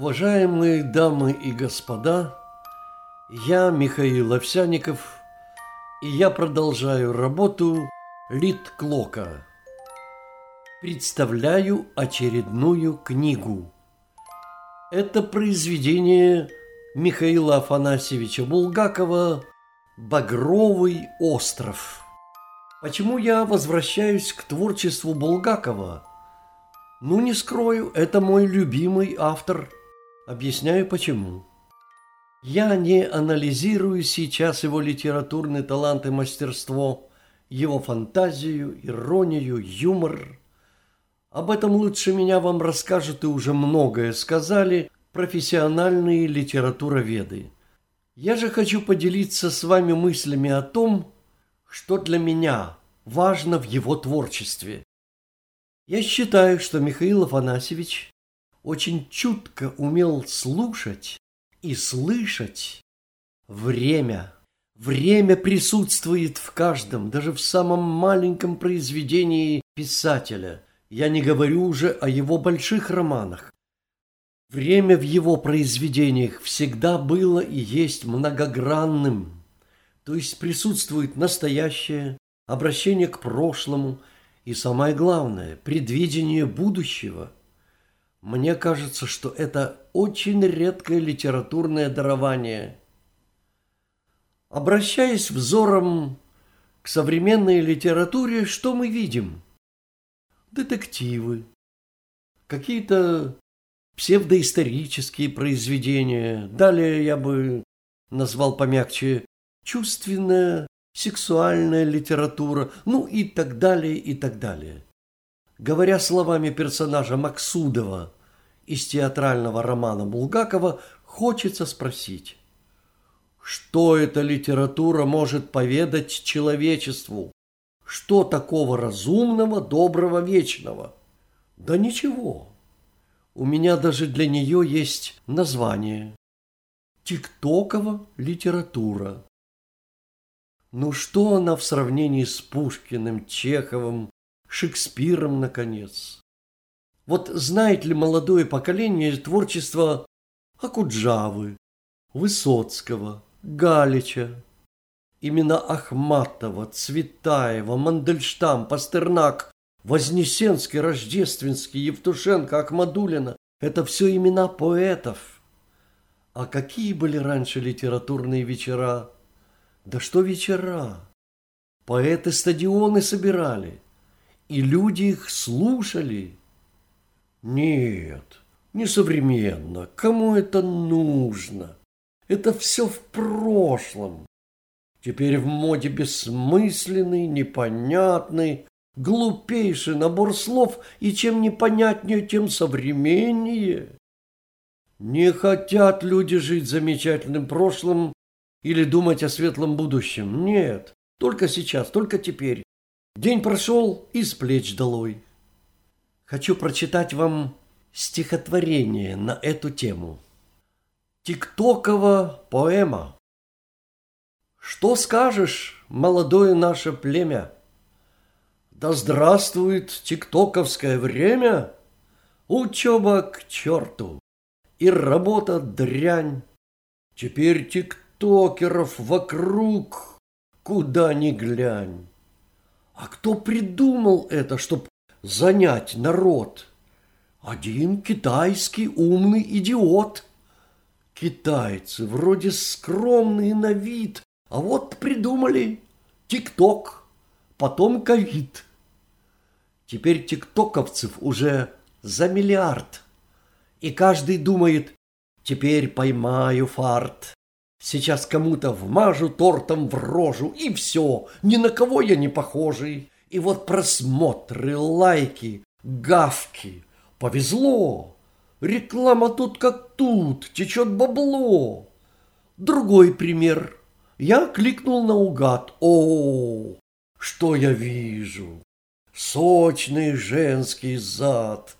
Уважаемые дамы и господа, я Михаил Овсяников, и я продолжаю работу Литклока. Представляю очередную книгу. Это произведение Михаила Афанасьевича Булгакова «Багровый остров». Почему я возвращаюсь к творчеству Булгакова? Ну, не скрою, это мой любимый автор – Объясняю почему. Я не анализирую сейчас его литературный талант и мастерство, его фантазию, иронию, юмор. Об этом лучше меня вам расскажут и уже многое сказали профессиональные литературоведы. Я же хочу поделиться с вами мыслями о том, что для меня важно в его творчестве. Я считаю, что Михаил Афанасьевич очень чутко умел слушать и слышать время. Время присутствует в каждом, даже в самом маленьком произведении писателя. Я не говорю уже о его больших романах. Время в его произведениях всегда было и есть многогранным, то есть присутствует настоящее, обращение к прошлому и, самое главное, предвидение будущего – мне кажется, что это очень редкое литературное дарование. Обращаясь взором к современной литературе, что мы видим? Детективы, какие-то псевдоисторические произведения. Далее я бы назвал помягче чувственная, сексуальная литература, ну и так далее, и так далее. Говоря словами персонажа Максудова из театрального романа Булгакова, хочется спросить, что эта литература может поведать человечеству? Что такого разумного, доброго, вечного? Да ничего. У меня даже для нее есть название. Тиктокова литература. Ну что она в сравнении с Пушкиным, Чеховым, Шекспиром, наконец. Вот знает ли молодое поколение творчество Акуджавы, Высоцкого, Галича? Именно Ахматова, Цветаева, Мандельштам, Пастернак, Вознесенский, Рождественский, Евтушенко, Ахмадулина – это все имена поэтов. А какие были раньше литературные вечера? Да что вечера? Поэты стадионы собирали – и люди их слушали. Нет, не современно. Кому это нужно? Это все в прошлом. Теперь в моде бессмысленный, непонятный, глупейший набор слов, и чем непонятнее, тем современнее. Не хотят люди жить замечательным прошлым или думать о светлом будущем. Нет, только сейчас, только теперь. День прошел и с плеч долой. Хочу прочитать вам стихотворение на эту тему. Тиктокова поэма. Что скажешь, молодое наше племя? Да здравствует тиктоковское время! Учеба к черту и работа дрянь. Теперь тиктокеров вокруг, куда ни глянь. А кто придумал это, чтобы занять народ? Один китайский умный идиот. Китайцы вроде скромные на вид, а вот придумали ТикТок, потом ковид. Теперь тиктоковцев уже за миллиард. И каждый думает, теперь поймаю фарт. Сейчас кому-то вмажу тортом в рожу, и все, ни на кого я не похожий. И вот просмотры, лайки, гавки. Повезло. Реклама тут как тут, течет бабло. Другой пример. Я кликнул наугад. О, что я вижу? Сочный женский зад.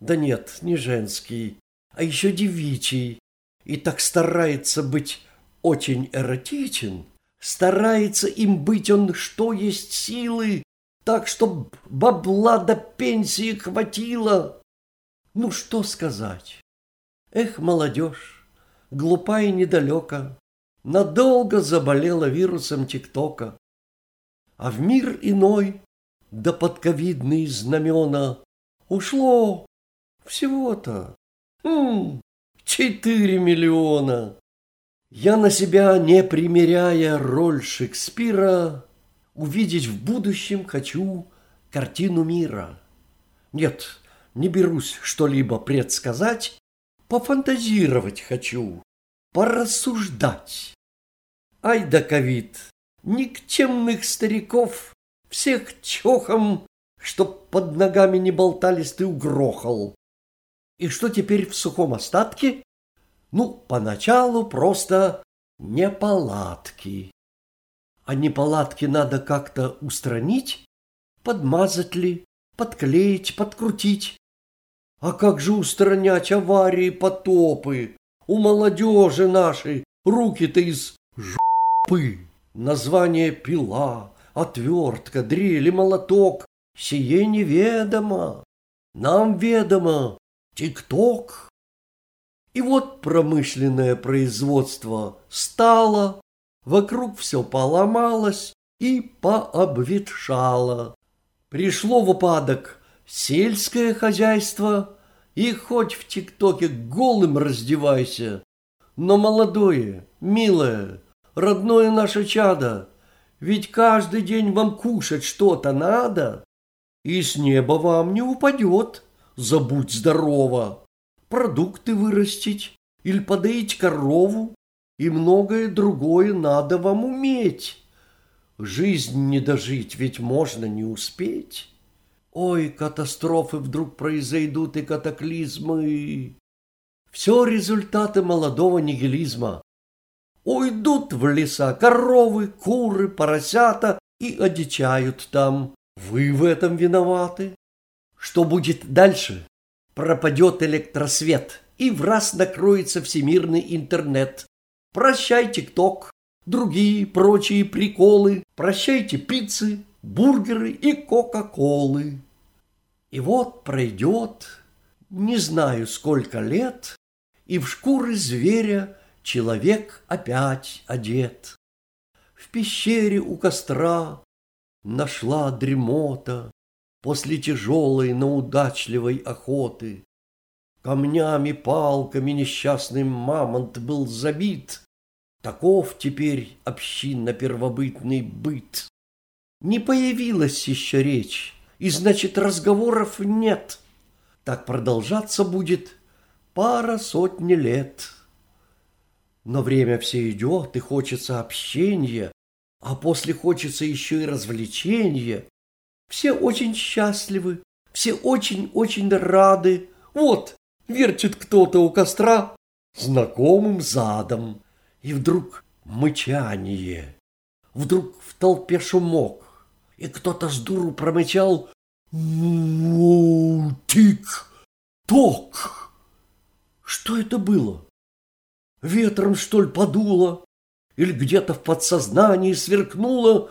Да нет, не женский, а еще девичий. И так старается быть очень эротичен, старается им быть он что есть силы, так, чтоб бабла до пенсии хватило. Ну, что сказать? Эх, молодежь, глупа и недалека, Надолго заболела вирусом ТикТока. А в мир иной, да под ковидные знамена, Ушло всего-то четыре миллиона. Я на себя, не примеряя роль Шекспира, Увидеть в будущем хочу картину мира. Нет, не берусь что-либо предсказать, Пофантазировать хочу, порассуждать. Ай да ковид, никчемных стариков, Всех чохом, чтоб под ногами не болтались, ты угрохал. И что теперь в сухом остатке? Ну, поначалу просто неполадки. А неполадки надо как-то устранить, подмазать ли, подклеить, подкрутить. А как же устранять аварии, потопы? У молодежи нашей руки-то из жопы. Название пила, отвертка, дрель и молоток Сие неведомо. Нам ведомо ТикТок. И вот промышленное производство стало, вокруг все поломалось и пообветшало. Пришло в упадок сельское хозяйство, и хоть в ТикТоке голым раздевайся, но молодое, милое, родное наше чадо, ведь каждый день вам кушать что-то надо, и с неба вам не упадет, забудь здорово продукты вырастить или подоить корову, и многое другое надо вам уметь. Жизнь не дожить, ведь можно не успеть. Ой, катастрофы вдруг произойдут и катаклизмы. Все результаты молодого нигилизма. Уйдут в леса коровы, куры, поросята и одичают там. Вы в этом виноваты. Что будет дальше? Пропадет электросвет, и в раз накроется всемирный интернет. Прощай, ТикТок, другие прочие приколы, прощайте пиццы, бургеры и кока-колы. И вот пройдет, не знаю сколько лет, и в шкуры зверя человек опять одет. В пещере у костра нашла дремота после тяжелой, но удачливой охоты. Камнями, палками несчастный мамонт был забит. Таков теперь общинно-первобытный быт. Не появилась еще речь, и значит разговоров нет. Так продолжаться будет пара сотни лет. Но время все идет, и хочется общения, а после хочется еще и развлечения. Все очень счастливы, все очень-очень рады. Вот, вертит кто-то у костра знакомым задом. И вдруг мычание, вдруг в толпе шумок, и кто-то с дуру промычал «Тик-ток!» Что это было? Ветром, что ли, подуло? Или где-то в подсознании сверкнуло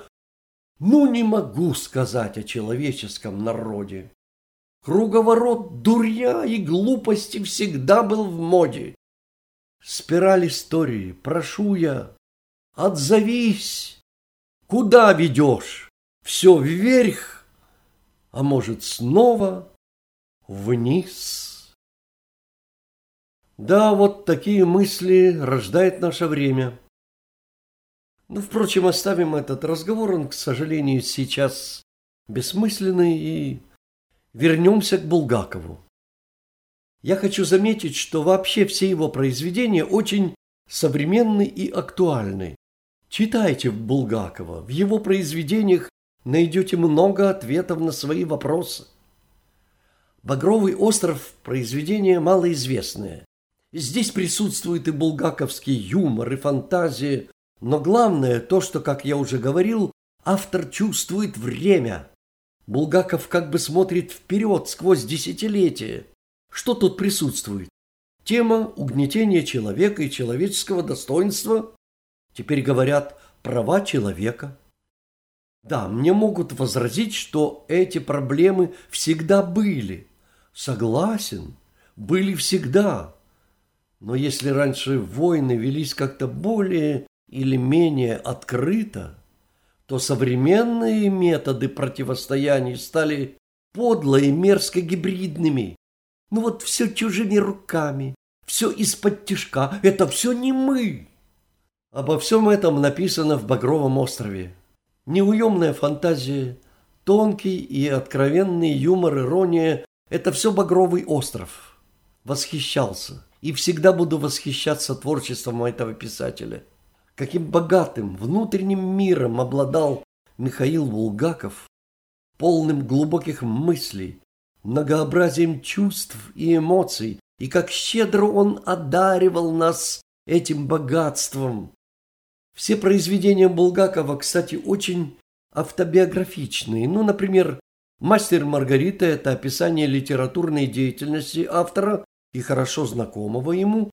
ну, не могу сказать о человеческом народе. Круговорот дурья и глупости всегда был в моде. Спираль истории, прошу я, отзовись. Куда ведешь? Все вверх, а может снова вниз? Да, вот такие мысли рождает наше время. Ну, впрочем, оставим этот разговор, он, к сожалению, сейчас бессмысленный, и вернемся к Булгакову. Я хочу заметить, что вообще все его произведения очень современны и актуальны. Читайте Булгакова, в его произведениях найдете много ответов на свои вопросы. «Багровый остров» – произведение малоизвестное. Здесь присутствует и булгаковский юмор, и фантазия, но главное то, что, как я уже говорил, автор чувствует время. Булгаков как бы смотрит вперед сквозь десятилетия. Что тут присутствует? Тема угнетения человека и человеческого достоинства. Теперь говорят права человека. Да, мне могут возразить, что эти проблемы всегда были. Согласен, были всегда. Но если раньше войны велись как-то более или менее открыто, то современные методы противостояния стали подло и мерзко гибридными. Ну вот все чужими руками, все из-под тишка, это все не мы. Обо всем этом написано в «Багровом острове». Неуемная фантазия, тонкий и откровенный юмор, ирония – это все «Багровый остров». Восхищался и всегда буду восхищаться творчеством этого писателя – каким богатым внутренним миром обладал Михаил Булгаков, полным глубоких мыслей, многообразием чувств и эмоций, и как щедро он одаривал нас этим богатством. Все произведения Булгакова, кстати, очень автобиографичные. Ну, например, «Мастер Маргарита» – это описание литературной деятельности автора и хорошо знакомого ему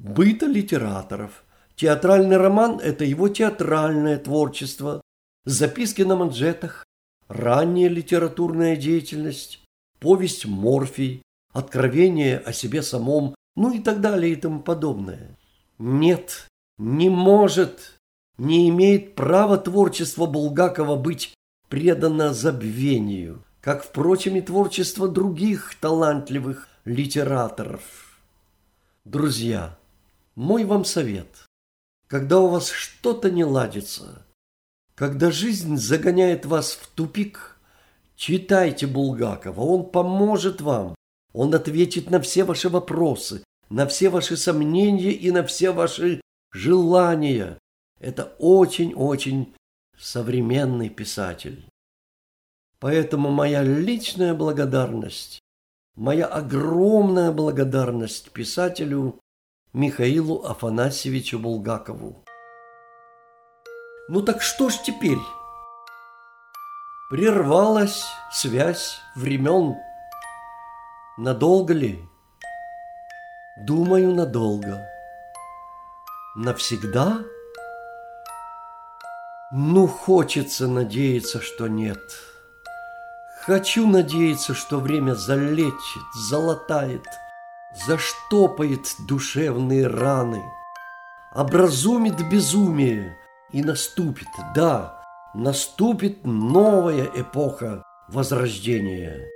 быта литераторов – Театральный роман – это его театральное творчество, записки на манжетах, ранняя литературная деятельность, повесть «Морфий», откровение о себе самом, ну и так далее и тому подобное. Нет, не может, не имеет права творчество Булгакова быть предано забвению, как, впрочем, и творчество других талантливых литераторов. Друзья, мой вам совет – когда у вас что-то не ладится, когда жизнь загоняет вас в тупик, читайте Булгакова, он поможет вам, он ответит на все ваши вопросы, на все ваши сомнения и на все ваши желания. Это очень-очень современный писатель. Поэтому моя личная благодарность, моя огромная благодарность писателю Михаилу Афанасьевичу Булгакову. Ну так что ж теперь? Прервалась связь времен. Надолго ли? Думаю, надолго. Навсегда? Ну, хочется надеяться, что нет. Хочу надеяться, что время залечит, залатает – заштопает душевные раны, образумит безумие и наступит, да, наступит новая эпоха возрождения.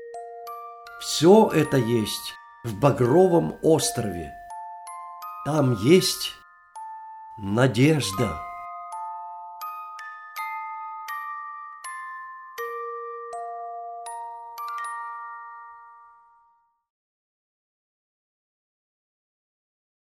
Все это есть в Багровом острове. Там есть надежда.